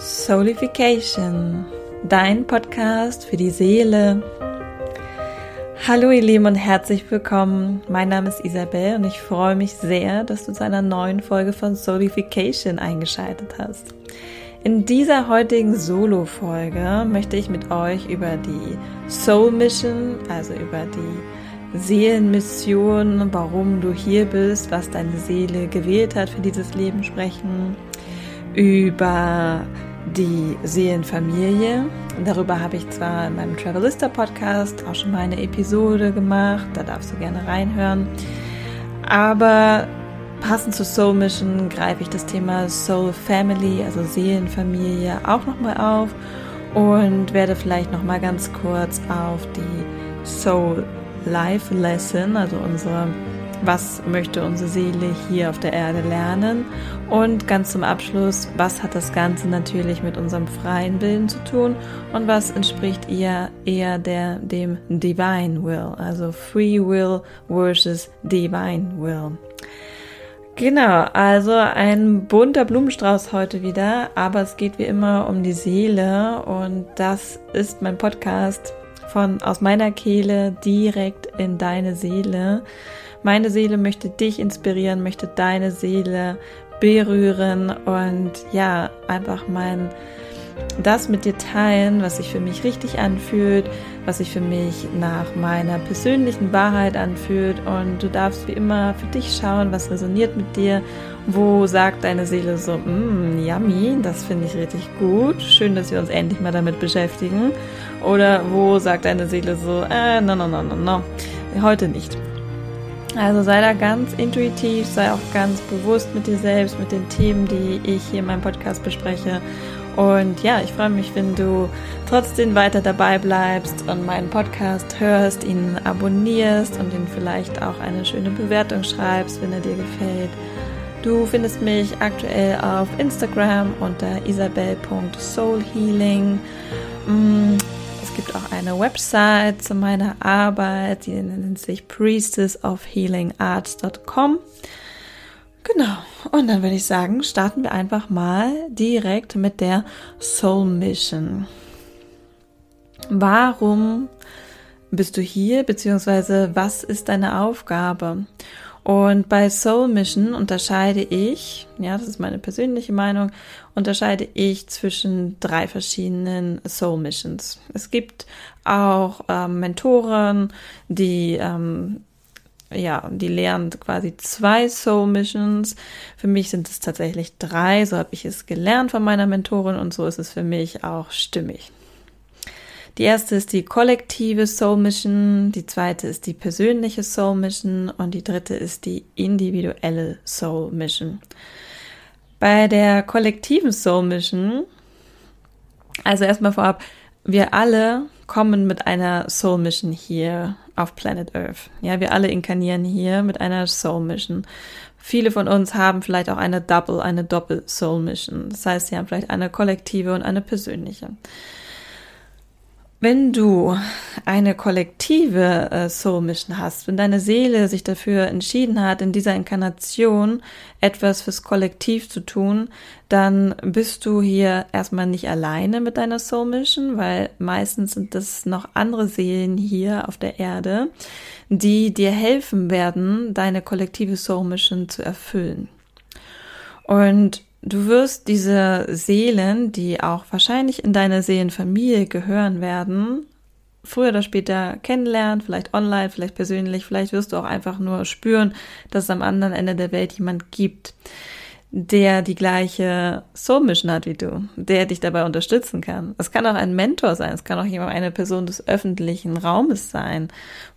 Soulification, dein Podcast für die Seele. Hallo ihr Lieben und herzlich willkommen. Mein Name ist Isabel und ich freue mich sehr, dass du zu einer neuen Folge von Soulification eingeschaltet hast. In dieser heutigen Solo-Folge möchte ich mit euch über die Soul Mission, also über die Seelenmission, warum du hier bist, was deine Seele gewählt hat für dieses Leben sprechen, über die Seelenfamilie. Darüber habe ich zwar in meinem Travelista Podcast auch schon mal eine Episode gemacht, da darfst du gerne reinhören. Aber passend zur Soul Mission greife ich das Thema Soul Family, also Seelenfamilie, auch nochmal auf und werde vielleicht nochmal ganz kurz auf die Soul Life Lesson, also unsere was möchte unsere Seele hier auf der Erde lernen und ganz zum Abschluss, was hat das Ganze natürlich mit unserem freien Willen zu tun und was entspricht eher, eher der, dem Divine Will, also Free Will versus Divine Will. Genau, also ein bunter Blumenstrauß heute wieder, aber es geht wie immer um die Seele und das ist mein Podcast von aus meiner Kehle direkt in deine Seele. Meine Seele möchte dich inspirieren, möchte deine Seele berühren und ja, einfach mein das mit dir teilen, was sich für mich richtig anfühlt, was sich für mich nach meiner persönlichen Wahrheit anfühlt. Und du darfst wie immer für dich schauen, was resoniert mit dir. Wo sagt deine Seele so, mm, yummy, das finde ich richtig gut. Schön, dass wir uns endlich mal damit beschäftigen. Oder wo sagt deine Seele so, äh, no, no, no, no, no, heute nicht. Also sei da ganz intuitiv, sei auch ganz bewusst mit dir selbst, mit den Themen, die ich hier in meinem Podcast bespreche. Und ja, ich freue mich, wenn du trotzdem weiter dabei bleibst und meinen Podcast hörst, ihn abonnierst und ihn vielleicht auch eine schöne Bewertung schreibst, wenn er dir gefällt. Du findest mich aktuell auf Instagram unter isabel.soulhealing. Gibt auch eine Website zu meiner Arbeit, die nennt sich priestessofhealingarts.com. Genau, und dann würde ich sagen, starten wir einfach mal direkt mit der Soul Mission. Warum bist du hier, beziehungsweise was ist deine Aufgabe? Und bei Soul Mission unterscheide ich, ja, das ist meine persönliche Meinung, unterscheide ich zwischen drei verschiedenen Soul Missions. Es gibt auch ähm, Mentoren, die ähm, ja, die lehren quasi zwei Soul Missions. Für mich sind es tatsächlich drei. So habe ich es gelernt von meiner Mentorin und so ist es für mich auch stimmig. Die erste ist die kollektive Soul Mission, die zweite ist die persönliche Soul Mission und die dritte ist die individuelle Soul Mission. Bei der kollektiven Soul Mission, also erstmal vorab, wir alle kommen mit einer Soul Mission hier auf Planet Earth. Ja, wir alle inkarnieren hier mit einer Soul Mission. Viele von uns haben vielleicht auch eine Double, eine Doppel Soul Mission. Das heißt, sie haben vielleicht eine kollektive und eine persönliche. Wenn du eine kollektive äh, Soul Mission hast, wenn deine Seele sich dafür entschieden hat, in dieser Inkarnation etwas fürs Kollektiv zu tun, dann bist du hier erstmal nicht alleine mit deiner Soul Mission, weil meistens sind das noch andere Seelen hier auf der Erde, die dir helfen werden, deine kollektive Soul Mission zu erfüllen. Und Du wirst diese Seelen, die auch wahrscheinlich in deine Seelenfamilie gehören werden, früher oder später kennenlernen, vielleicht online, vielleicht persönlich, vielleicht wirst du auch einfach nur spüren, dass es am anderen Ende der Welt jemand gibt, der die gleiche Soul Mission hat wie du, der dich dabei unterstützen kann. Es kann auch ein Mentor sein, es kann auch jemand, eine Person des öffentlichen Raumes sein,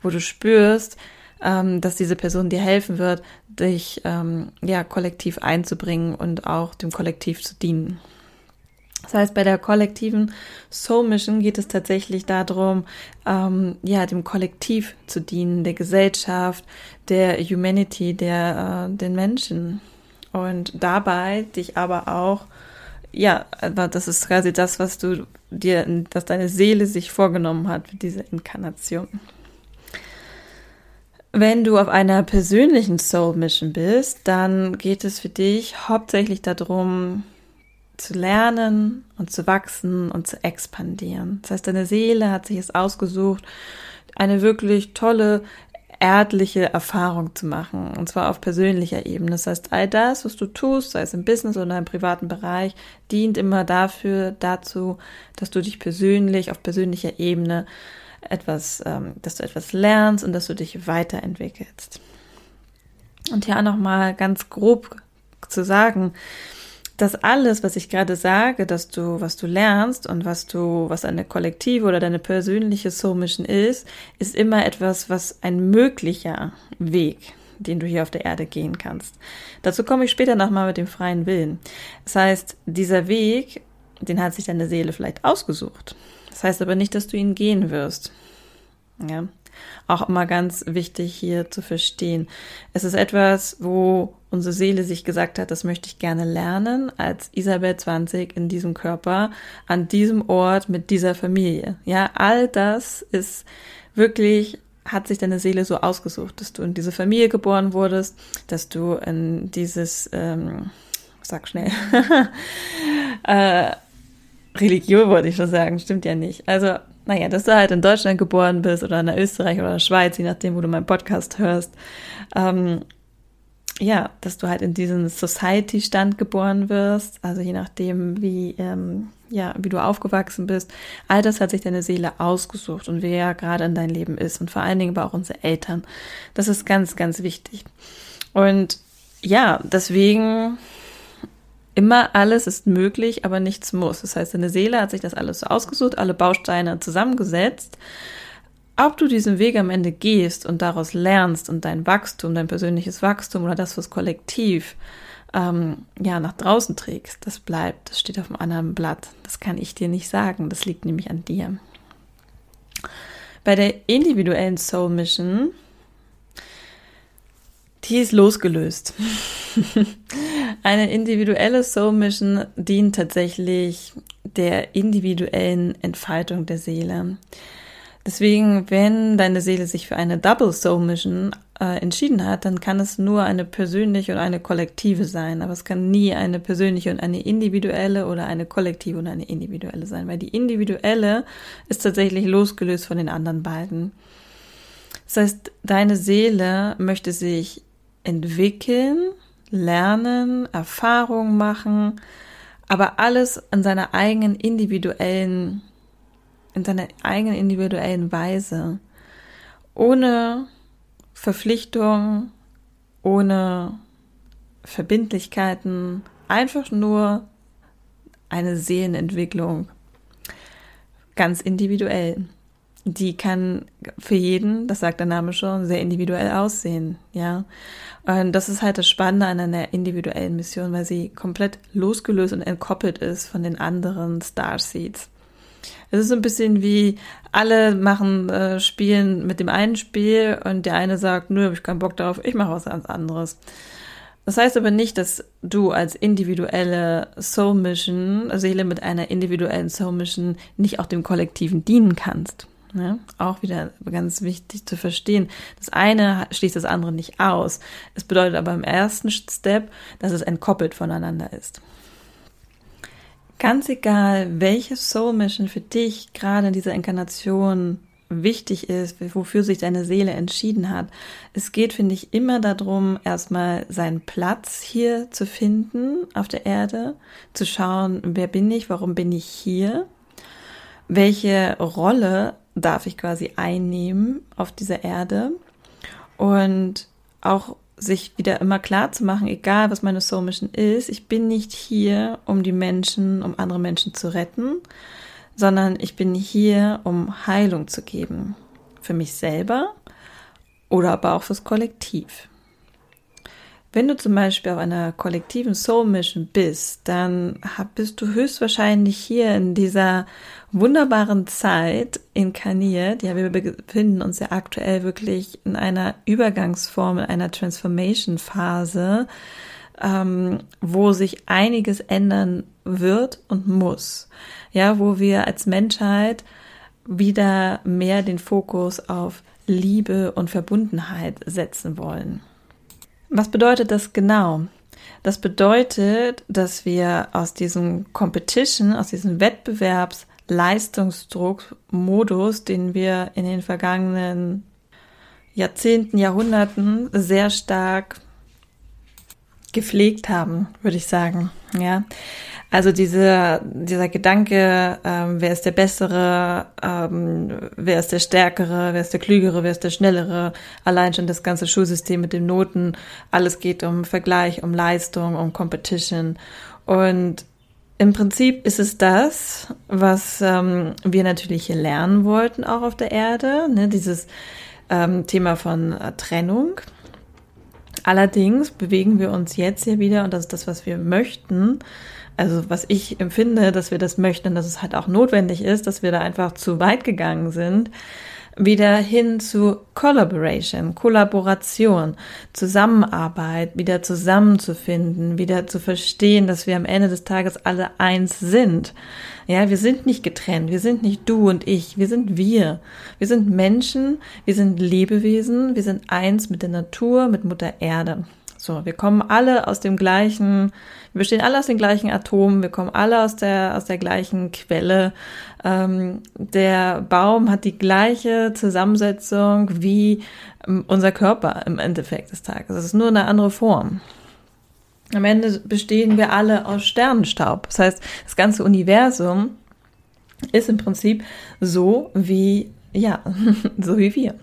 wo du spürst, ähm, dass diese Person dir helfen wird, dich ähm, ja kollektiv einzubringen und auch dem Kollektiv zu dienen. Das heißt, bei der kollektiven Soul Mission geht es tatsächlich darum, ähm, ja, dem Kollektiv zu dienen, der Gesellschaft, der Humanity, der äh, den Menschen. Und dabei dich aber auch, ja, das ist quasi das, was du dir, dass deine Seele sich vorgenommen hat für diese Inkarnation. Wenn du auf einer persönlichen Soul Mission bist, dann geht es für dich hauptsächlich darum, zu lernen und zu wachsen und zu expandieren. Das heißt, deine Seele hat sich es ausgesucht, eine wirklich tolle erdliche Erfahrung zu machen, und zwar auf persönlicher Ebene. Das heißt, all das, was du tust, sei es im Business oder im privaten Bereich, dient immer dafür, dazu, dass du dich persönlich auf persönlicher Ebene etwas, ähm, dass du etwas lernst und dass du dich weiterentwickelst. Und ja, nochmal ganz grob zu sagen, dass alles, was ich gerade sage, dass du, was du lernst und was du, was eine kollektive oder deine persönliche Soul ist, ist immer etwas, was ein möglicher Weg, den du hier auf der Erde gehen kannst. Dazu komme ich später nochmal mit dem freien Willen. Das heißt, dieser Weg, den hat sich deine Seele vielleicht ausgesucht. Das heißt aber nicht, dass du ihn gehen wirst. Ja. Auch immer ganz wichtig hier zu verstehen. Es ist etwas, wo unsere Seele sich gesagt hat, das möchte ich gerne lernen, als Isabel 20 in diesem Körper, an diesem Ort, mit dieser Familie. Ja, all das ist wirklich hat sich deine Seele so ausgesucht, dass du in diese Familie geboren wurdest, dass du in dieses, ähm, sag schnell, äh, Religion wollte ich schon sagen, stimmt ja nicht. Also naja, dass du halt in Deutschland geboren bist oder in Österreich oder der Schweiz, je nachdem, wo du meinen Podcast hörst. Ähm, ja, dass du halt in diesen Society-Stand geboren wirst, also je nachdem, wie, ähm, ja, wie du aufgewachsen bist. All das hat sich deine Seele ausgesucht und wer gerade in dein Leben ist und vor allen Dingen aber auch unsere Eltern. Das ist ganz, ganz wichtig. Und ja, deswegen immer alles ist möglich, aber nichts muss. Das heißt, deine Seele hat sich das alles so ausgesucht, alle Bausteine zusammengesetzt. Ob du diesen Weg am Ende gehst und daraus lernst und dein Wachstum, dein persönliches Wachstum oder das, was kollektiv ähm, ja nach draußen trägst, das bleibt, das steht auf einem anderen Blatt. Das kann ich dir nicht sagen. Das liegt nämlich an dir. Bei der individuellen Soul Mission die ist losgelöst. Eine individuelle Soul Mission dient tatsächlich der individuellen Entfaltung der Seele. Deswegen, wenn deine Seele sich für eine Double Soul Mission äh, entschieden hat, dann kann es nur eine persönliche und eine kollektive sein. Aber es kann nie eine persönliche und eine individuelle oder eine kollektive und eine individuelle sein, weil die individuelle ist tatsächlich losgelöst von den anderen beiden. Das heißt, deine Seele möchte sich entwickeln, lernen, Erfahrungen machen, aber alles in seiner eigenen individuellen, in seiner eigenen individuellen Weise. Ohne Verpflichtung, ohne Verbindlichkeiten, einfach nur eine Seelenentwicklung. Ganz individuell die kann für jeden, das sagt der Name schon, sehr individuell aussehen, ja. Und das ist halt das Spannende an einer individuellen Mission, weil sie komplett losgelöst und entkoppelt ist von den anderen Starseeds. Es ist so ein bisschen wie alle machen äh, spielen mit dem einen Spiel und der eine sagt, nö, hab ich keinen Bock darauf, ich mache was ganz anderes. Das heißt aber nicht, dass du als individuelle Soul Mission, Seele mit einer individuellen Soul Mission nicht auch dem Kollektiven dienen kannst. Ja, auch wieder ganz wichtig zu verstehen. Das eine schließt das andere nicht aus. Es bedeutet aber im ersten Step, dass es entkoppelt voneinander ist. Ganz egal, welche Soul Mission für dich gerade in dieser Inkarnation wichtig ist, wofür sich deine Seele entschieden hat. Es geht, finde ich, immer darum, erstmal seinen Platz hier zu finden auf der Erde, zu schauen, wer bin ich, warum bin ich hier, welche Rolle darf ich quasi einnehmen auf dieser Erde und auch sich wieder immer klar zu machen, egal was meine Soul Mission ist, ich bin nicht hier, um die Menschen, um andere Menschen zu retten, sondern ich bin hier, um Heilung zu geben. Für mich selber oder aber auch fürs Kollektiv. Wenn du zum Beispiel auf einer kollektiven Soul Mission bist, dann bist du höchstwahrscheinlich hier in dieser wunderbaren Zeit inkarniert. Ja, wir befinden uns ja aktuell wirklich in einer Übergangsform, in einer Transformation Phase, ähm, wo sich einiges ändern wird und muss. Ja, wo wir als Menschheit wieder mehr den Fokus auf Liebe und Verbundenheit setzen wollen. Was bedeutet das genau? Das bedeutet, dass wir aus diesem Competition, aus diesem Wettbewerbsleistungsdruck-Modus, den wir in den vergangenen Jahrzehnten, Jahrhunderten sehr stark gepflegt haben, würde ich sagen. Ja, also diese, dieser Gedanke, ähm, wer ist der Bessere, ähm, wer ist der Stärkere, wer ist der Klügere, wer ist der Schnellere, allein schon das ganze Schulsystem mit den Noten, alles geht um Vergleich, um Leistung, um Competition. Und im Prinzip ist es das, was ähm, wir natürlich hier lernen wollten, auch auf der Erde, ne? dieses ähm, Thema von äh, Trennung. Allerdings bewegen wir uns jetzt hier wieder, und das ist das, was wir möchten, also was ich empfinde, dass wir das möchten, dass es halt auch notwendig ist, dass wir da einfach zu weit gegangen sind, wieder hin zu Collaboration, Kollaboration, Zusammenarbeit, wieder zusammenzufinden, wieder zu verstehen, dass wir am Ende des Tages alle eins sind. Ja, wir sind nicht getrennt, wir sind nicht du und ich, wir sind wir. Wir sind Menschen, wir sind Lebewesen, wir sind eins mit der Natur, mit Mutter Erde. So, wir kommen alle aus dem gleichen, wir bestehen alle aus den gleichen Atomen, wir kommen alle aus der, aus der gleichen Quelle. Ähm, der Baum hat die gleiche Zusammensetzung wie ähm, unser Körper im Endeffekt des Tages. Es ist nur eine andere Form. Am Ende bestehen wir alle aus Sternenstaub. Das heißt, das ganze Universum ist im Prinzip so wie, ja, so wie wir.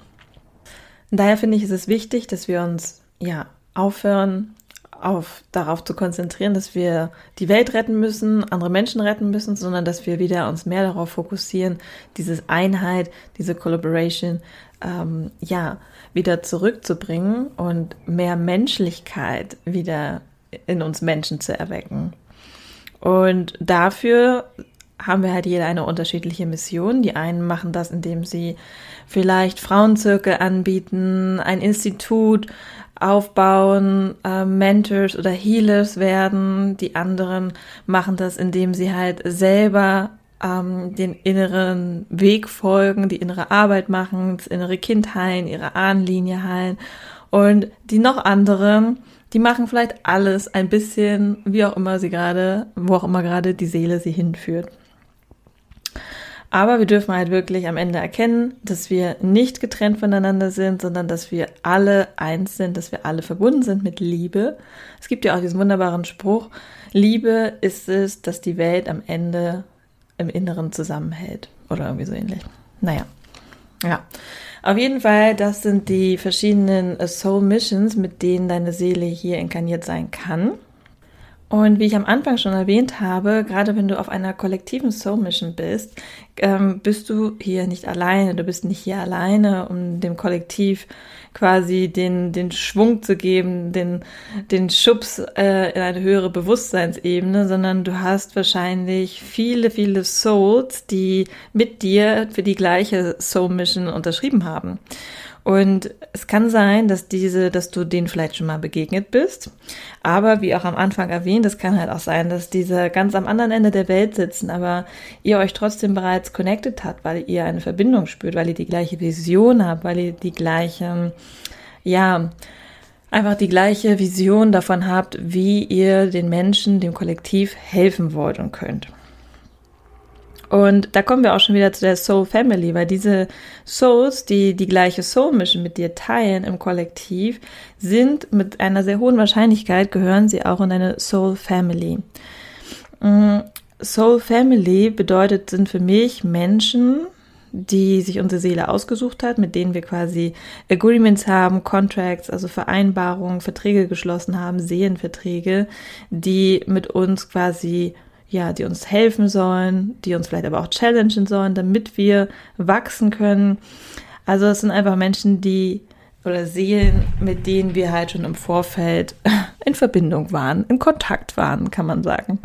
Daher finde ich, ist es wichtig, dass wir uns, ja, aufhören, auf, darauf zu konzentrieren, dass wir die Welt retten müssen, andere Menschen retten müssen, sondern dass wir wieder uns mehr darauf fokussieren, diese Einheit, diese Collaboration, ähm, ja, wieder zurückzubringen und mehr Menschlichkeit wieder in uns Menschen zu erwecken. Und dafür haben wir halt jeder eine unterschiedliche Mission. Die einen machen das, indem sie vielleicht Frauenzirkel anbieten, ein Institut aufbauen, äh, Mentors oder Healers werden. Die anderen machen das, indem sie halt selber ähm, den inneren Weg folgen, die innere Arbeit machen, das innere Kind heilen, ihre Ahnenlinie heilen. Und die noch anderen, die machen vielleicht alles ein bisschen, wie auch immer sie gerade, wo auch immer gerade die Seele sie hinführt. Aber wir dürfen halt wirklich am Ende erkennen, dass wir nicht getrennt voneinander sind, sondern dass wir alle eins sind, dass wir alle verbunden sind mit Liebe. Es gibt ja auch diesen wunderbaren Spruch, Liebe ist es, dass die Welt am Ende im Inneren zusammenhält. Oder irgendwie so ähnlich. Naja. Ja. Auf jeden Fall, das sind die verschiedenen Soul Missions, mit denen deine Seele hier inkarniert sein kann. Und wie ich am Anfang schon erwähnt habe, gerade wenn du auf einer kollektiven Soul Mission bist, ähm, bist du hier nicht alleine. Du bist nicht hier alleine, um dem Kollektiv quasi den, den Schwung zu geben, den, den Schubs äh, in eine höhere Bewusstseinsebene, sondern du hast wahrscheinlich viele, viele Souls, die mit dir für die gleiche Soul Mission unterschrieben haben. Und es kann sein, dass diese, dass du denen vielleicht schon mal begegnet bist. Aber wie auch am Anfang erwähnt, es kann halt auch sein, dass diese ganz am anderen Ende der Welt sitzen, aber ihr euch trotzdem bereits connected habt, weil ihr eine Verbindung spürt, weil ihr die gleiche Vision habt, weil ihr die gleiche, ja, einfach die gleiche Vision davon habt, wie ihr den Menschen, dem Kollektiv helfen wollt und könnt. Und da kommen wir auch schon wieder zu der Soul Family, weil diese Souls, die die gleiche Soul Mission mit dir teilen im Kollektiv, sind mit einer sehr hohen Wahrscheinlichkeit gehören sie auch in eine Soul Family. Mm, Soul Family bedeutet, sind für mich Menschen, die sich unsere Seele ausgesucht hat, mit denen wir quasi Agreements haben, Contracts, also Vereinbarungen, Verträge geschlossen haben, Seelenverträge, die mit uns quasi ja, die uns helfen sollen, die uns vielleicht aber auch challengen sollen, damit wir wachsen können. Also es sind einfach Menschen, die oder Seelen, mit denen wir halt schon im Vorfeld in Verbindung waren, in Kontakt waren, kann man sagen.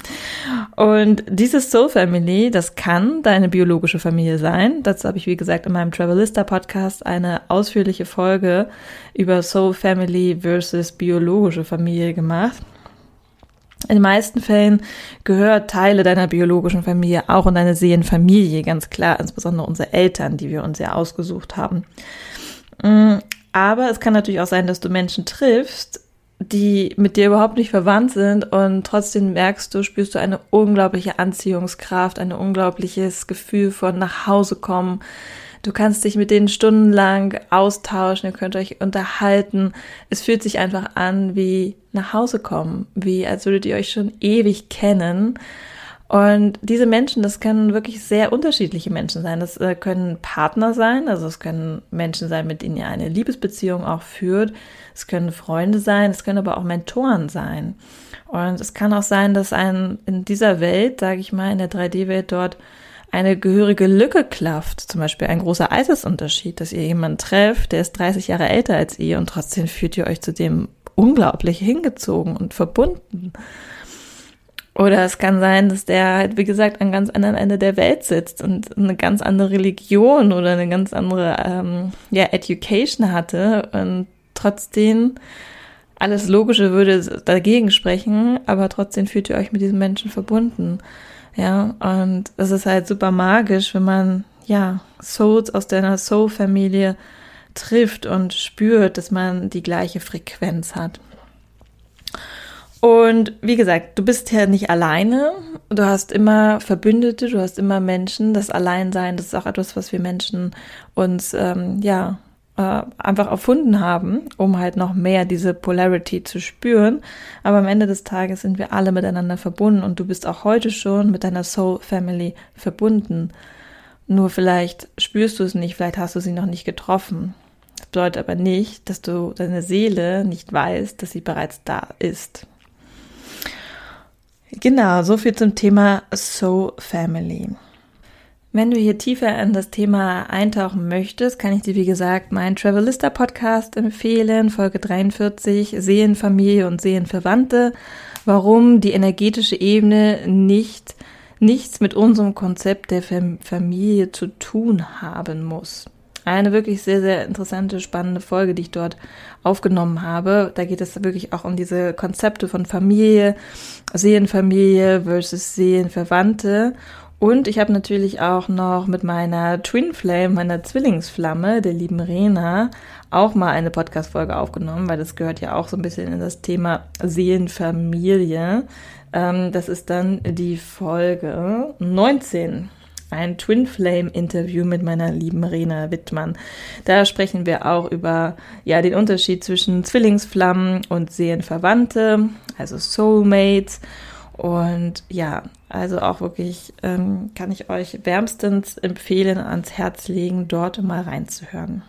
Und dieses Soul Family, das kann deine biologische Familie sein. Dazu habe ich, wie gesagt, in meinem Travelista Podcast eine ausführliche Folge über Soul Family versus biologische Familie gemacht. In den meisten Fällen gehört Teile deiner biologischen Familie auch in deine Seelenfamilie, ganz klar, insbesondere unsere Eltern, die wir uns ja ausgesucht haben. Mm, aber es kann natürlich auch sein, dass du Menschen triffst, die mit dir überhaupt nicht verwandt sind und trotzdem merkst du, spürst du eine unglaubliche Anziehungskraft, ein unglaubliches Gefühl von nach Hause kommen. Du kannst dich mit denen stundenlang austauschen, ihr könnt euch unterhalten. Es fühlt sich einfach an wie nach Hause kommen, wie als würdet ihr euch schon ewig kennen. Und diese Menschen, das können wirklich sehr unterschiedliche Menschen sein. Das äh, können Partner sein, also es können Menschen sein, mit denen ihr eine Liebesbeziehung auch führt. Es können Freunde sein, es können aber auch Mentoren sein. Und es kann auch sein, dass ein in dieser Welt, sage ich mal, in der 3D-Welt dort eine gehörige Lücke klafft, zum Beispiel ein großer Altersunterschied, dass ihr jemanden trefft, der ist 30 Jahre älter als ihr und trotzdem fühlt ihr euch zu dem unglaublich hingezogen und verbunden. Oder es kann sein, dass der halt, wie gesagt, an ganz anderen Ende der Welt sitzt und eine ganz andere Religion oder eine ganz andere ähm, ja, Education hatte und trotzdem alles Logische würde dagegen sprechen, aber trotzdem fühlt ihr euch mit diesem Menschen verbunden. Ja, und es ist halt super magisch, wenn man, ja, Souls aus deiner Soul-Familie trifft und spürt, dass man die gleiche Frequenz hat. Und wie gesagt, du bist ja nicht alleine. Du hast immer Verbündete, du hast immer Menschen. Das Alleinsein, das ist auch etwas, was wir Menschen uns, ähm, ja, äh, einfach erfunden haben, um halt noch mehr diese Polarity zu spüren. Aber am Ende des Tages sind wir alle miteinander verbunden und du bist auch heute schon mit deiner Soul Family verbunden. Nur vielleicht spürst du es nicht, vielleicht hast du sie noch nicht getroffen. Das bedeutet aber nicht, dass du deine Seele nicht weißt, dass sie bereits da ist. Genau, so viel zum Thema Soul Family. Wenn du hier tiefer in das Thema eintauchen möchtest, kann ich dir, wie gesagt, meinen Travelista Podcast empfehlen, Folge 43, Seelenfamilie und Seelenverwandte, warum die energetische Ebene nicht, nichts mit unserem Konzept der Familie zu tun haben muss. Eine wirklich sehr, sehr interessante, spannende Folge, die ich dort aufgenommen habe. Da geht es wirklich auch um diese Konzepte von Familie, Seelenfamilie versus Seelenverwandte. Und ich habe natürlich auch noch mit meiner Twin Flame, meiner Zwillingsflamme, der lieben Rena, auch mal eine Podcast-Folge aufgenommen, weil das gehört ja auch so ein bisschen in das Thema Seelenfamilie. Ähm, das ist dann die Folge 19 ein Twin Flame Interview mit meiner lieben Rena Wittmann. Da sprechen wir auch über ja den Unterschied zwischen Zwillingsflammen und Seelenverwandte, also Soulmates. Und ja, also auch wirklich ähm, kann ich euch wärmstens empfehlen, ans Herz legen, dort mal reinzuhören.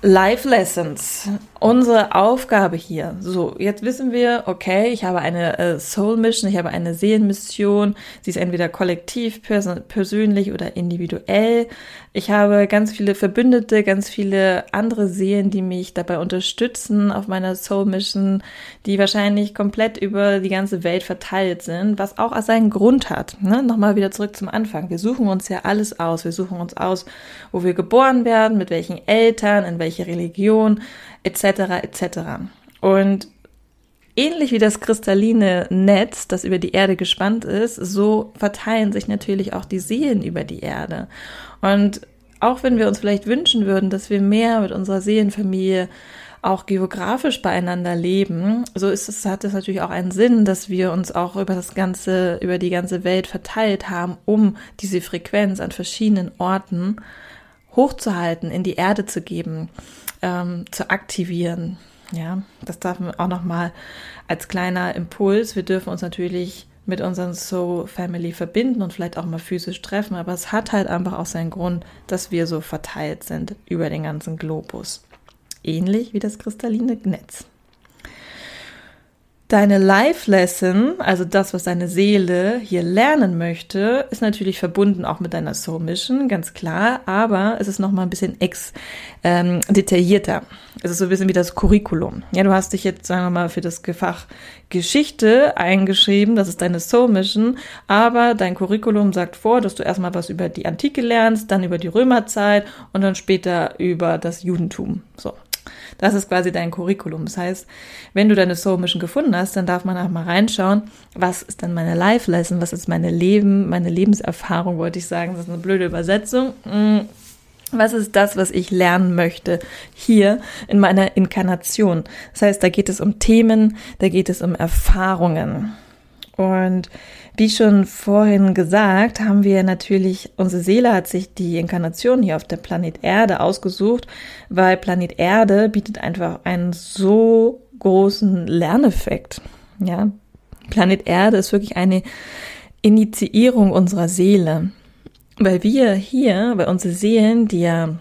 Life Lessons. Unsere Aufgabe hier. So, jetzt wissen wir, okay, ich habe eine äh, Soul Mission, ich habe eine Seelenmission. Sie ist entweder kollektiv, pers persönlich oder individuell. Ich habe ganz viele Verbündete, ganz viele andere Seelen, die mich dabei unterstützen auf meiner Soul Mission, die wahrscheinlich komplett über die ganze Welt verteilt sind, was auch seinen Grund hat. Ne? Nochmal wieder zurück zum Anfang. Wir suchen uns ja alles aus. Wir suchen uns aus, wo wir geboren werden, mit welchen Eltern, in welche Religion, etc. etc. Und ähnlich wie das kristalline Netz, das über die Erde gespannt ist, so verteilen sich natürlich auch die Seelen über die Erde. Und auch wenn wir uns vielleicht wünschen würden, dass wir mehr mit unserer Seelenfamilie auch geografisch beieinander leben, so ist es, hat es natürlich auch einen Sinn, dass wir uns auch über das ganze, über die ganze Welt verteilt haben, um diese Frequenz an verschiedenen Orten hochzuhalten, in die Erde zu geben, ähm, zu aktivieren. Ja, das darf man auch nochmal als kleiner Impuls. Wir dürfen uns natürlich mit unseren Soul Family verbinden und vielleicht auch mal physisch treffen, aber es hat halt einfach auch seinen Grund, dass wir so verteilt sind über den ganzen Globus. Ähnlich wie das kristalline Netz. Deine Life Lesson, also das, was deine Seele hier lernen möchte, ist natürlich verbunden auch mit deiner Soul Mission, ganz klar, aber es ist noch mal ein bisschen ex ähm, detaillierter. Es ist so ein bisschen wie das Curriculum. Ja, du hast dich jetzt, sagen wir mal, für das Fach Geschichte eingeschrieben, das ist deine Soul Mission, aber dein Curriculum sagt vor, dass du erstmal was über die Antike lernst, dann über die Römerzeit und dann später über das Judentum. So. Das ist quasi dein Curriculum. Das heißt, wenn du deine Soul Mission gefunden hast, dann darf man auch mal reinschauen, was ist dann meine Life Lesson, was ist meine Leben, meine Lebenserfahrung, wollte ich sagen. Das ist eine blöde Übersetzung. Mm. Was ist das, was ich lernen möchte hier in meiner Inkarnation? Das heißt, da geht es um Themen, da geht es um Erfahrungen. Und wie schon vorhin gesagt, haben wir natürlich, unsere Seele hat sich die Inkarnation hier auf der Planet Erde ausgesucht, weil Planet Erde bietet einfach einen so großen Lerneffekt. Ja, Planet Erde ist wirklich eine Initiierung unserer Seele. Weil wir hier, bei unsere Seelen, die ja,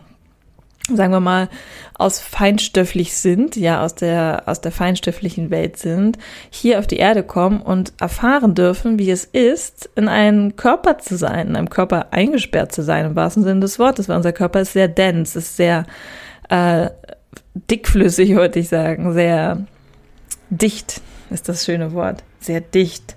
sagen wir mal, aus feinstofflich sind, ja, aus der, aus der feinstofflichen Welt sind, hier auf die Erde kommen und erfahren dürfen, wie es ist, in einem Körper zu sein, in einem Körper eingesperrt zu sein, im wahrsten Sinne des Wortes, weil unser Körper ist sehr dense, ist sehr äh, dickflüssig, würde ich sagen, sehr dicht ist das schöne Wort, sehr dicht.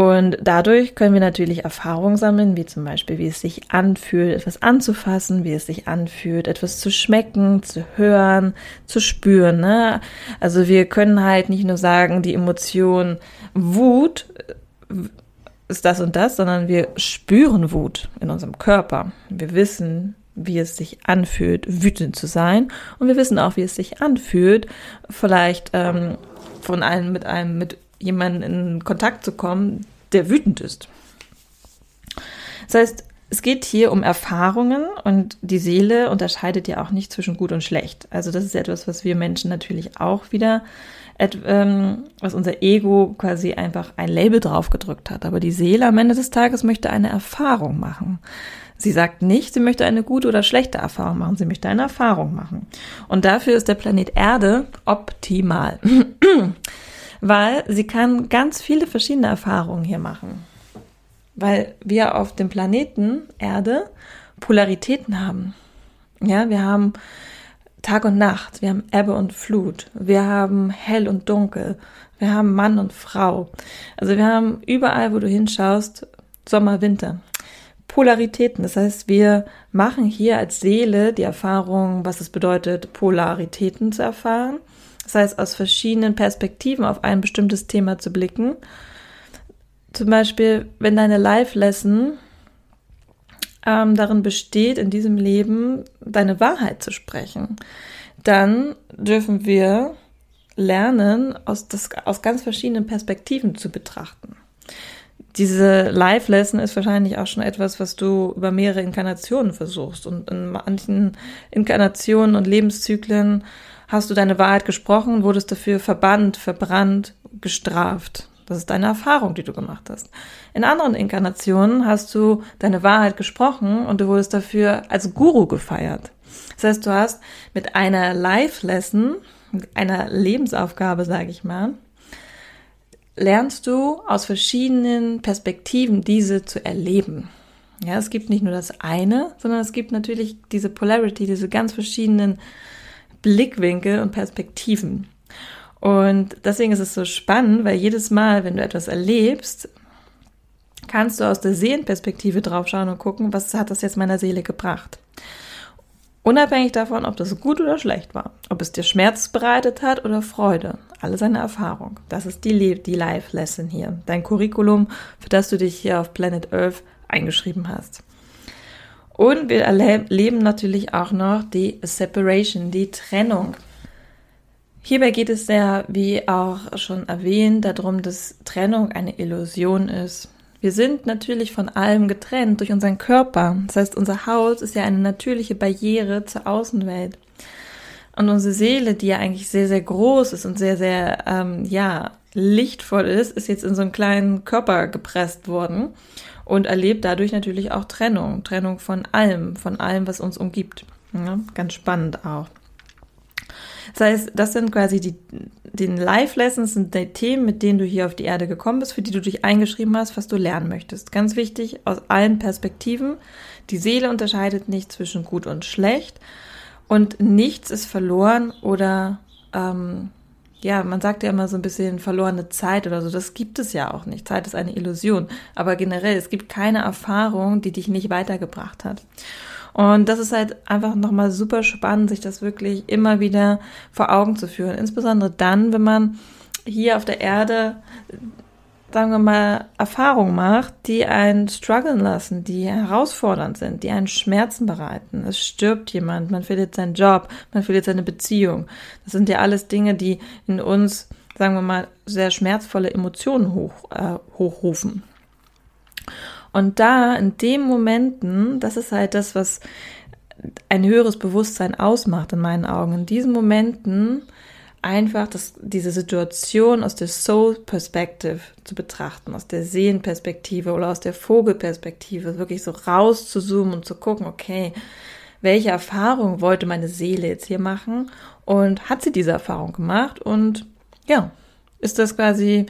Und dadurch können wir natürlich Erfahrungen sammeln, wie zum Beispiel, wie es sich anfühlt, etwas anzufassen, wie es sich anfühlt, etwas zu schmecken, zu hören, zu spüren. Ne? Also wir können halt nicht nur sagen, die Emotion Wut ist das und das, sondern wir spüren Wut in unserem Körper. Wir wissen, wie es sich anfühlt, wütend zu sein. Und wir wissen auch, wie es sich anfühlt, vielleicht ähm, von einem mit einem mit jemanden in Kontakt zu kommen, der wütend ist. Das heißt, es geht hier um Erfahrungen und die Seele unterscheidet ja auch nicht zwischen gut und schlecht. Also das ist etwas, was wir Menschen natürlich auch wieder, ähm, was unser Ego quasi einfach ein Label drauf gedrückt hat. Aber die Seele am Ende des Tages möchte eine Erfahrung machen. Sie sagt nicht, sie möchte eine gute oder schlechte Erfahrung machen, sie möchte eine Erfahrung machen. Und dafür ist der Planet Erde optimal. weil sie kann ganz viele verschiedene Erfahrungen hier machen. Weil wir auf dem Planeten Erde Polaritäten haben. Ja, wir haben Tag und Nacht, wir haben Ebbe und Flut, wir haben hell und dunkel, wir haben Mann und Frau. Also wir haben überall, wo du hinschaust, Sommer, Winter. Polaritäten. Das heißt, wir machen hier als Seele die Erfahrung, was es bedeutet, Polaritäten zu erfahren. Das heißt, aus verschiedenen Perspektiven auf ein bestimmtes Thema zu blicken. Zum Beispiel, wenn deine Live-Lesson ähm, darin besteht, in diesem Leben deine Wahrheit zu sprechen, dann dürfen wir lernen, aus, das, aus ganz verschiedenen Perspektiven zu betrachten. Diese Live-Lesson ist wahrscheinlich auch schon etwas, was du über mehrere Inkarnationen versuchst. Und in manchen Inkarnationen und Lebenszyklen hast du deine Wahrheit gesprochen, wurdest dafür verbannt, verbrannt, gestraft. Das ist deine Erfahrung, die du gemacht hast. In anderen Inkarnationen hast du deine Wahrheit gesprochen und du wurdest dafür als Guru gefeiert. Das heißt, du hast mit einer Life-Lesson, einer Lebensaufgabe, sage ich mal, lernst du aus verschiedenen Perspektiven diese zu erleben. Ja, es gibt nicht nur das eine, sondern es gibt natürlich diese Polarity, diese ganz verschiedenen Blickwinkel und Perspektiven. Und deswegen ist es so spannend, weil jedes Mal, wenn du etwas erlebst, kannst du aus der Seelenperspektive draufschauen und gucken, was hat das jetzt meiner Seele gebracht. Unabhängig davon, ob das gut oder schlecht war, ob es dir Schmerz bereitet hat oder Freude, alles eine Erfahrung. Das ist die, die Life-Lesson hier, dein Curriculum, für das du dich hier auf Planet Earth eingeschrieben hast. Und wir erleben natürlich auch noch die Separation, die Trennung. Hierbei geht es ja, wie auch schon erwähnt, darum, dass Trennung eine Illusion ist. Wir sind natürlich von allem getrennt durch unseren Körper. Das heißt, unser Haus ist ja eine natürliche Barriere zur Außenwelt. Und unsere Seele, die ja eigentlich sehr, sehr groß ist und sehr, sehr, ähm, ja, lichtvoll ist, ist jetzt in so einen kleinen Körper gepresst worden und erlebt dadurch natürlich auch Trennung, Trennung von allem, von allem, was uns umgibt. Ja, ganz spannend auch. Das heißt, das sind quasi die, den Live-Lessons, sind die Themen, mit denen du hier auf die Erde gekommen bist, für die du dich eingeschrieben hast, was du lernen möchtest. Ganz wichtig, aus allen Perspektiven. Die Seele unterscheidet nicht zwischen gut und schlecht und nichts ist verloren oder ähm, ja, man sagt ja immer so ein bisschen verlorene Zeit oder so. Das gibt es ja auch nicht. Zeit ist eine Illusion. Aber generell, es gibt keine Erfahrung, die dich nicht weitergebracht hat. Und das ist halt einfach nochmal super spannend, sich das wirklich immer wieder vor Augen zu führen. Insbesondere dann, wenn man hier auf der Erde sagen wir mal, Erfahrungen macht, die einen strugglen lassen, die herausfordernd sind, die einen Schmerzen bereiten. Es stirbt jemand, man verliert seinen Job, man verliert seine Beziehung. Das sind ja alles Dinge, die in uns, sagen wir mal, sehr schmerzvolle Emotionen hoch, äh, hochrufen. Und da, in den Momenten, das ist halt das, was ein höheres Bewusstsein ausmacht in meinen Augen. In diesen Momenten einfach das, diese Situation aus der Soul Perspective zu betrachten, aus der Sehenperspektive oder aus der Vogelperspektive, wirklich so raus zu zoomen und zu gucken, okay, welche Erfahrung wollte meine Seele jetzt hier machen und hat sie diese Erfahrung gemacht und ja, ist das quasi,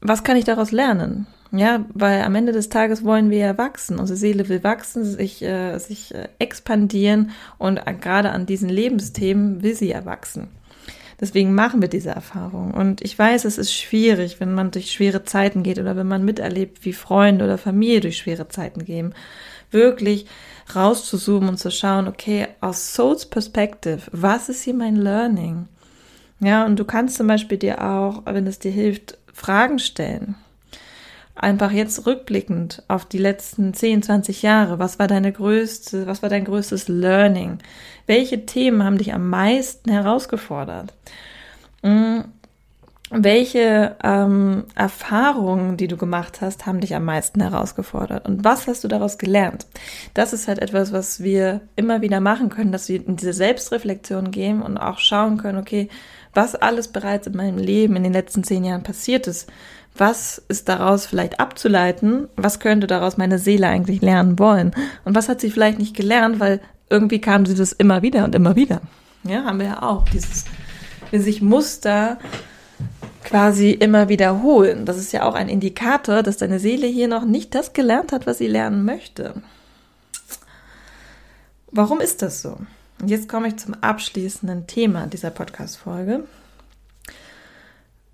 was kann ich daraus lernen? Ja, weil am Ende des Tages wollen wir ja wachsen. Unsere Seele will wachsen, sich, äh, sich äh, expandieren und gerade an diesen Lebensthemen will sie ja wachsen. Deswegen machen wir diese Erfahrung. Und ich weiß, es ist schwierig, wenn man durch schwere Zeiten geht oder wenn man miterlebt, wie Freunde oder Familie durch schwere Zeiten gehen, wirklich rauszuzoomen und zu schauen, okay, aus Souls Perspective, was ist hier mein Learning? Ja, und du kannst zum Beispiel dir auch, wenn es dir hilft, Fragen stellen einfach jetzt rückblickend auf die letzten 10, 20 Jahre, was war deine größte, was war dein größtes Learning? Welche Themen haben dich am meisten herausgefordert? Hm, welche ähm, Erfahrungen, die du gemacht hast, haben dich am meisten herausgefordert? Und was hast du daraus gelernt? Das ist halt etwas, was wir immer wieder machen können, dass wir in diese Selbstreflexion gehen und auch schauen können, okay, was alles bereits in meinem Leben in den letzten zehn Jahren passiert ist, was ist daraus vielleicht abzuleiten? Was könnte daraus meine Seele eigentlich lernen wollen? Und was hat sie vielleicht nicht gelernt, weil irgendwie kam sie das immer wieder und immer wieder. Ja, haben wir ja auch dieses, wenn sich Muster quasi immer wiederholen. Das ist ja auch ein Indikator, dass deine Seele hier noch nicht das gelernt hat, was sie lernen möchte. Warum ist das so? Und jetzt komme ich zum abschließenden Thema dieser Podcast-Folge.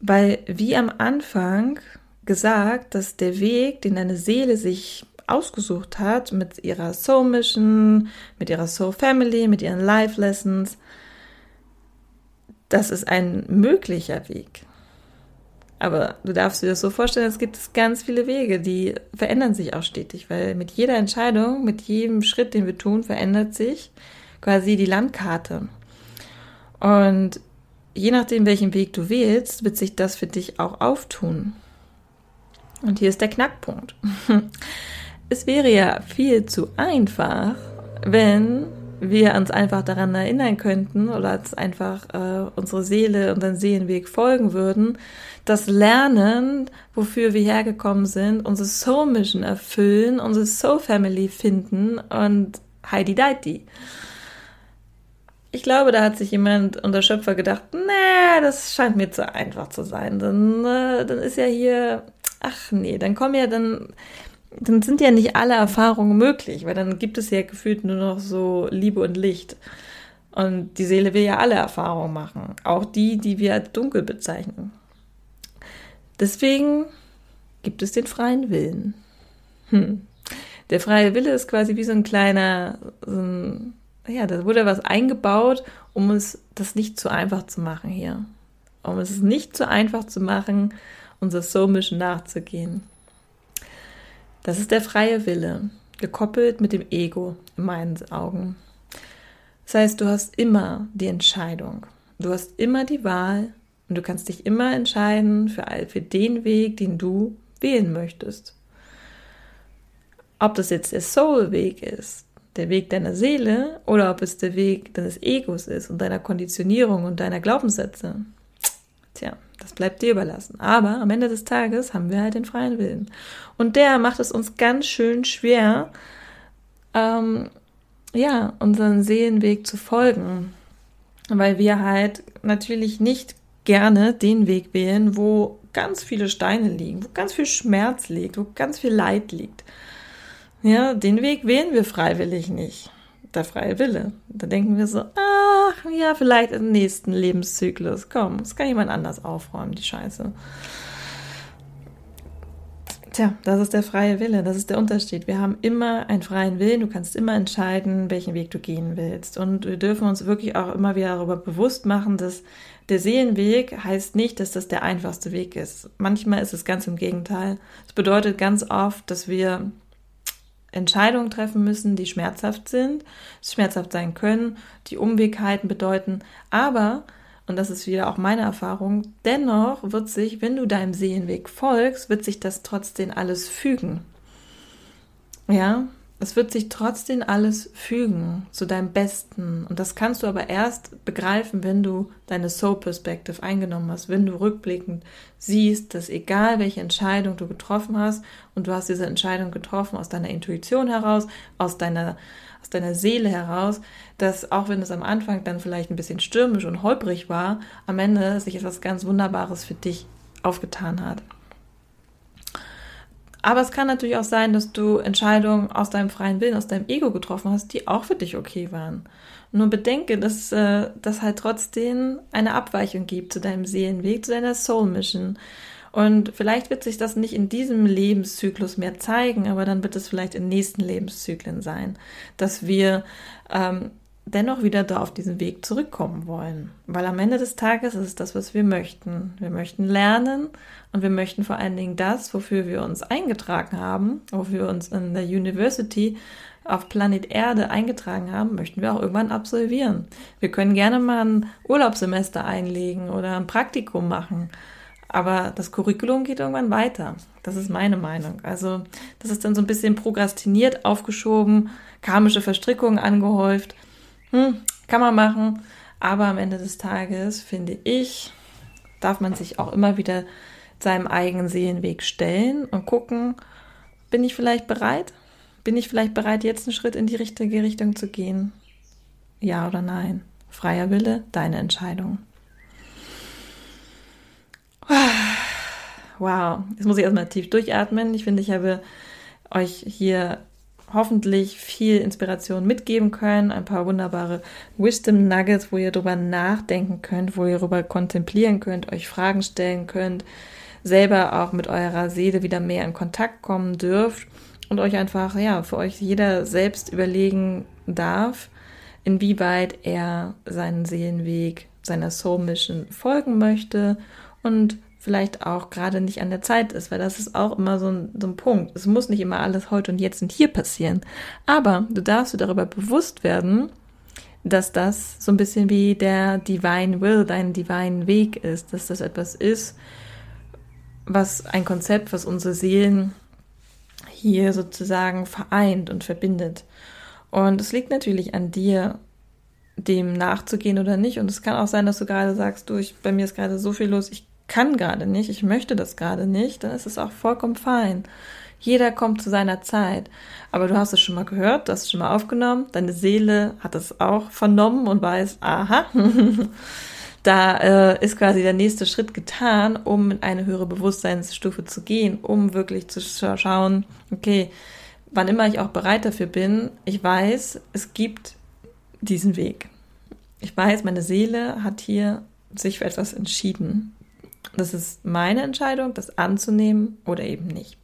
Weil wie am Anfang gesagt, dass der Weg, den deine Seele sich ausgesucht hat, mit ihrer Soul Mission, mit ihrer Soul Family, mit ihren Life Lessons, das ist ein möglicher Weg. Aber du darfst dir das so vorstellen, es gibt ganz viele Wege, die verändern sich auch stetig, weil mit jeder Entscheidung, mit jedem Schritt, den wir tun, verändert sich quasi die Landkarte. Und je nachdem, welchen Weg du wählst, wird sich das für dich auch auftun. Und hier ist der Knackpunkt. Es wäre ja viel zu einfach, wenn wir uns einfach daran erinnern könnten oder uns einfach äh, unsere Seele und den Seelenweg folgen würden, das Lernen, wofür wir hergekommen sind, unsere Soul Mission erfüllen, unsere Soul Family finden und Heidi Deiti ich glaube, da hat sich jemand unter Schöpfer gedacht, nee, das scheint mir zu einfach zu sein. Dann, äh, dann ist ja hier, ach nee, dann kommen ja dann, dann sind ja nicht alle Erfahrungen möglich, weil dann gibt es ja gefühlt nur noch so Liebe und Licht. Und die Seele will ja alle Erfahrungen machen, auch die, die wir als dunkel bezeichnen. Deswegen gibt es den freien Willen. Hm. Der freie Wille ist quasi wie so ein kleiner, so ein ja, da wurde was eingebaut, um es das nicht zu einfach zu machen hier. Um es nicht zu einfach zu machen, unser Soul Mission nachzugehen. Das ist der freie Wille, gekoppelt mit dem Ego in meinen Augen. Das heißt, du hast immer die Entscheidung. Du hast immer die Wahl und du kannst dich immer entscheiden für, für den Weg, den du wählen möchtest. Ob das jetzt der Soul-Weg ist, der Weg deiner Seele oder ob es der Weg deines Egos ist und deiner Konditionierung und deiner Glaubenssätze. Tja, das bleibt dir überlassen. Aber am Ende des Tages haben wir halt den freien Willen. Und der macht es uns ganz schön schwer, ähm, ja, unseren Seelenweg zu folgen. Weil wir halt natürlich nicht gerne den Weg wählen, wo ganz viele Steine liegen, wo ganz viel Schmerz liegt, wo ganz viel Leid liegt. Ja, den Weg wählen wir freiwillig nicht. Der freie Wille. Da denken wir so, ach, ja, vielleicht im nächsten Lebenszyklus. Komm, das kann jemand anders aufräumen, die Scheiße. Tja, das ist der freie Wille, das ist der Unterschied. Wir haben immer einen freien Willen, du kannst immer entscheiden, welchen Weg du gehen willst. Und wir dürfen uns wirklich auch immer wieder darüber bewusst machen, dass der Seelenweg heißt nicht, dass das der einfachste Weg ist. Manchmal ist es ganz im Gegenteil. Es bedeutet ganz oft, dass wir Entscheidungen treffen müssen, die schmerzhaft sind, schmerzhaft sein können, die Umwegheiten bedeuten, aber und das ist wieder auch meine Erfahrung, dennoch wird sich, wenn du deinem Seelenweg folgst, wird sich das trotzdem alles fügen. Ja, es wird sich trotzdem alles fügen zu deinem Besten. Und das kannst du aber erst begreifen, wenn du deine Soul Perspective eingenommen hast, wenn du rückblickend siehst, dass egal welche Entscheidung du getroffen hast, und du hast diese Entscheidung getroffen aus deiner Intuition heraus, aus deiner aus deiner Seele heraus, dass auch wenn es am Anfang dann vielleicht ein bisschen stürmisch und holprig war, am Ende sich etwas ganz Wunderbares für dich aufgetan hat. Aber es kann natürlich auch sein, dass du Entscheidungen aus deinem freien Willen, aus deinem Ego getroffen hast, die auch für dich okay waren. Nur bedenke, dass äh, das halt trotzdem eine Abweichung gibt zu deinem Seelenweg, zu deiner Soul Mission. Und vielleicht wird sich das nicht in diesem Lebenszyklus mehr zeigen, aber dann wird es vielleicht in nächsten Lebenszyklen sein, dass wir ähm, dennoch wieder da auf diesen Weg zurückkommen wollen. Weil am Ende des Tages ist es das, was wir möchten. Wir möchten lernen und wir möchten vor allen Dingen das, wofür wir uns eingetragen haben, wofür wir uns in der University auf Planet Erde eingetragen haben, möchten wir auch irgendwann absolvieren. Wir können gerne mal ein Urlaubssemester einlegen oder ein Praktikum machen. Aber das Curriculum geht irgendwann weiter. Das ist meine Meinung. Also, das ist dann so ein bisschen prokrastiniert, aufgeschoben, karmische Verstrickungen angehäuft. Hm, kann man machen. Aber am Ende des Tages, finde ich, darf man sich auch immer wieder seinem eigenen Seelenweg stellen und gucken, bin ich vielleicht bereit? Bin ich vielleicht bereit, jetzt einen Schritt in die richtige Richtung zu gehen? Ja oder nein? Freier Wille, deine Entscheidung. Wow, jetzt muss ich erstmal tief durchatmen. Ich finde, ich habe euch hier hoffentlich viel Inspiration mitgeben können, ein paar wunderbare Wisdom Nuggets, wo ihr drüber nachdenken könnt, wo ihr darüber kontemplieren könnt, euch Fragen stellen könnt, selber auch mit eurer Seele wieder mehr in Kontakt kommen dürft und euch einfach, ja, für euch jeder selbst überlegen darf, inwieweit er seinen Seelenweg, seiner Soul Mission folgen möchte und vielleicht auch gerade nicht an der Zeit ist, weil das ist auch immer so ein, so ein Punkt. Es muss nicht immer alles heute und jetzt und hier passieren. Aber du darfst dir darüber bewusst werden, dass das so ein bisschen wie der Divine Will, dein Divine Weg ist, dass das etwas ist, was ein Konzept, was unsere Seelen hier sozusagen vereint und verbindet. Und es liegt natürlich an dir, dem nachzugehen oder nicht. Und es kann auch sein, dass du gerade sagst, du, ich, bei mir ist gerade so viel los, ich kann gerade nicht, ich möchte das gerade nicht, dann ist es auch vollkommen fein. Jeder kommt zu seiner Zeit. Aber du hast es schon mal gehört, du hast es schon mal aufgenommen, deine Seele hat es auch vernommen und weiß, aha, da äh, ist quasi der nächste Schritt getan, um in eine höhere Bewusstseinsstufe zu gehen, um wirklich zu schauen, okay, wann immer ich auch bereit dafür bin, ich weiß, es gibt diesen Weg. Ich weiß, meine Seele hat hier sich für etwas entschieden. Das ist meine Entscheidung, das anzunehmen oder eben nicht.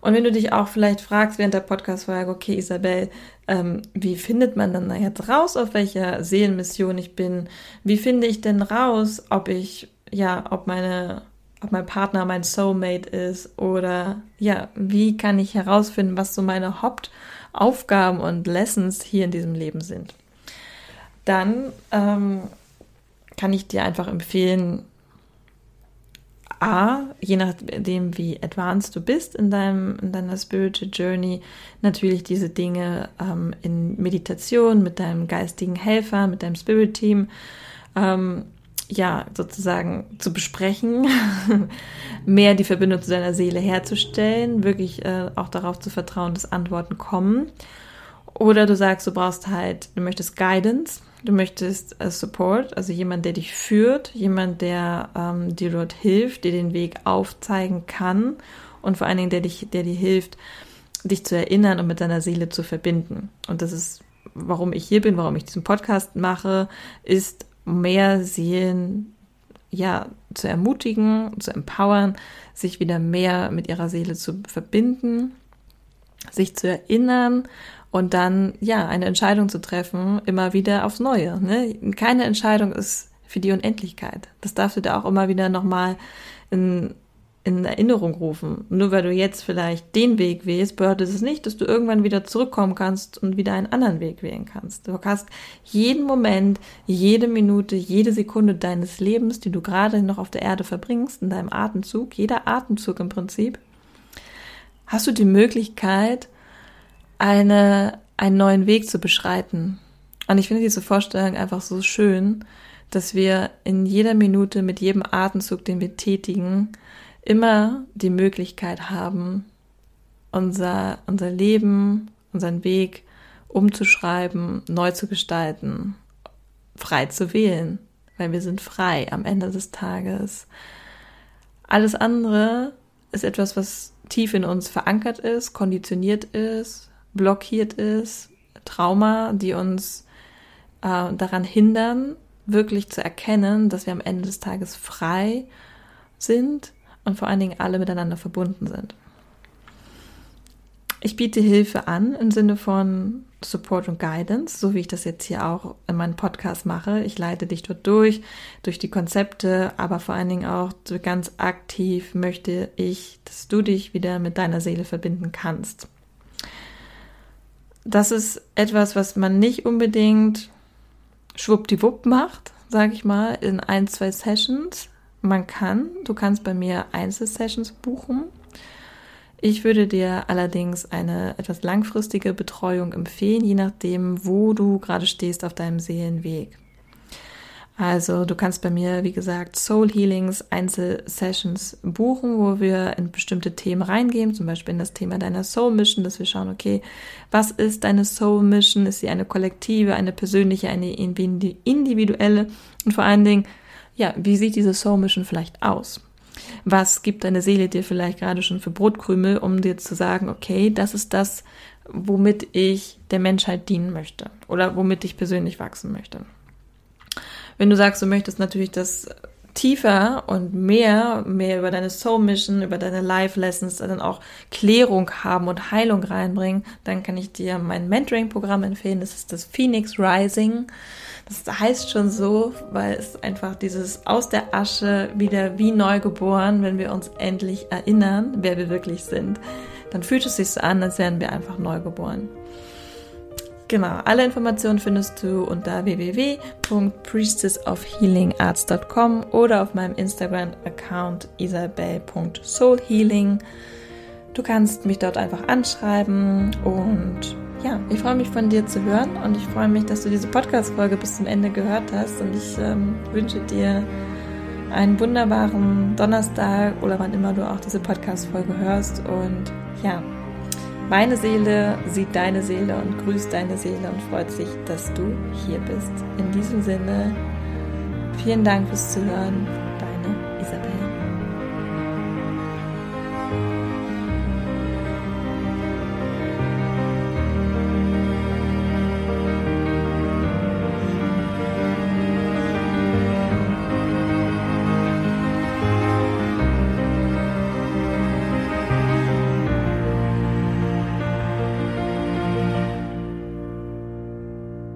Und wenn du dich auch vielleicht fragst während der Podcast-Folge, okay, Isabel, ähm, wie findet man dann jetzt raus, auf welcher Seelenmission ich bin? Wie finde ich denn raus, ob ich, ja, ob meine, ob mein Partner mein Soulmate ist oder ja, wie kann ich herausfinden, was so meine Hauptaufgaben und Lessons hier in diesem Leben sind? Dann ähm, kann ich dir einfach empfehlen, A, je nachdem, wie advanced du bist in, deinem, in deiner Spiritual Journey, natürlich diese Dinge ähm, in Meditation mit deinem geistigen Helfer, mit deinem Spirit Team, ähm, ja, sozusagen zu besprechen, mehr die Verbindung zu deiner Seele herzustellen, wirklich äh, auch darauf zu vertrauen, dass Antworten kommen. Oder du sagst, du brauchst halt, du möchtest Guidance, Du möchtest äh, Support, also jemand, der dich führt, jemand, der ähm, dir dort hilft, dir den Weg aufzeigen kann und vor allen Dingen, der dich, der dir hilft, dich zu erinnern und mit deiner Seele zu verbinden. Und das ist, warum ich hier bin, warum ich diesen Podcast mache, ist mehr Seelen ja zu ermutigen, zu empowern, sich wieder mehr mit ihrer Seele zu verbinden, sich zu erinnern und dann ja eine Entscheidung zu treffen, immer wieder aufs Neue. Ne? Keine Entscheidung ist für die Unendlichkeit. Das darfst du da auch immer wieder nochmal in in Erinnerung rufen. Nur weil du jetzt vielleicht den Weg wählst, bedeutet es nicht, dass du irgendwann wieder zurückkommen kannst und wieder einen anderen Weg wählen kannst. Du hast jeden Moment, jede Minute, jede Sekunde deines Lebens, die du gerade noch auf der Erde verbringst, in deinem Atemzug, jeder Atemzug im Prinzip, hast du die Möglichkeit, eine, einen neuen Weg zu beschreiten. Und ich finde diese Vorstellung einfach so schön, dass wir in jeder Minute mit jedem Atemzug, den wir tätigen, immer die Möglichkeit haben, unser, unser Leben, unseren Weg umzuschreiben, neu zu gestalten, frei zu wählen, weil wir sind frei am Ende des Tages. Alles andere ist etwas, was tief in uns verankert ist, konditioniert ist, blockiert ist, Trauma, die uns äh, daran hindern, wirklich zu erkennen, dass wir am Ende des Tages frei sind und vor allen Dingen alle miteinander verbunden sind. Ich biete Hilfe an im Sinne von Support und Guidance, so wie ich das jetzt hier auch in meinem Podcast mache. Ich leite dich dort durch, durch die Konzepte, aber vor allen Dingen auch ganz aktiv möchte ich, dass du dich wieder mit deiner Seele verbinden kannst. Das ist etwas, was man nicht unbedingt schwuppdiwupp macht, sage ich mal, in ein, zwei Sessions, man kann, du kannst bei mir Einzelsessions buchen. Ich würde dir allerdings eine etwas langfristige Betreuung empfehlen, je nachdem, wo du gerade stehst auf deinem Seelenweg. Also du kannst bei mir, wie gesagt, Soul Healings Einzelsessions buchen, wo wir in bestimmte Themen reingehen, zum Beispiel in das Thema deiner Soul Mission, dass wir schauen, okay, was ist deine Soul Mission? Ist sie eine kollektive, eine persönliche, eine individuelle? Und vor allen Dingen, ja, wie sieht diese Soul Mission vielleicht aus? Was gibt deine Seele dir vielleicht gerade schon für Brotkrümel, um dir zu sagen, okay, das ist das, womit ich der Menschheit dienen möchte oder womit ich persönlich wachsen möchte. Wenn du sagst, du möchtest natürlich das tiefer und mehr, mehr über deine Soul Mission, über deine Life Lessons, dann auch Klärung haben und Heilung reinbringen, dann kann ich dir mein Mentoring-Programm empfehlen. Das ist das Phoenix Rising. Das heißt schon so, weil es einfach dieses aus der Asche wieder wie neu geboren, wenn wir uns endlich erinnern, wer wir wirklich sind, dann fühlt es sich so an, als wären wir einfach neu geboren. Genau, alle Informationen findest du unter www.priestessofhealingarts.com oder auf meinem Instagram-Account isabel.soulhealing. Du kannst mich dort einfach anschreiben und ja, ich freue mich von dir zu hören und ich freue mich, dass du diese Podcast-Folge bis zum Ende gehört hast und ich ähm, wünsche dir einen wunderbaren Donnerstag oder wann immer du auch diese Podcast-Folge hörst und ja, meine Seele sieht deine Seele und grüßt deine Seele und freut sich, dass du hier bist. In diesem Sinne, vielen Dank fürs Zuhören.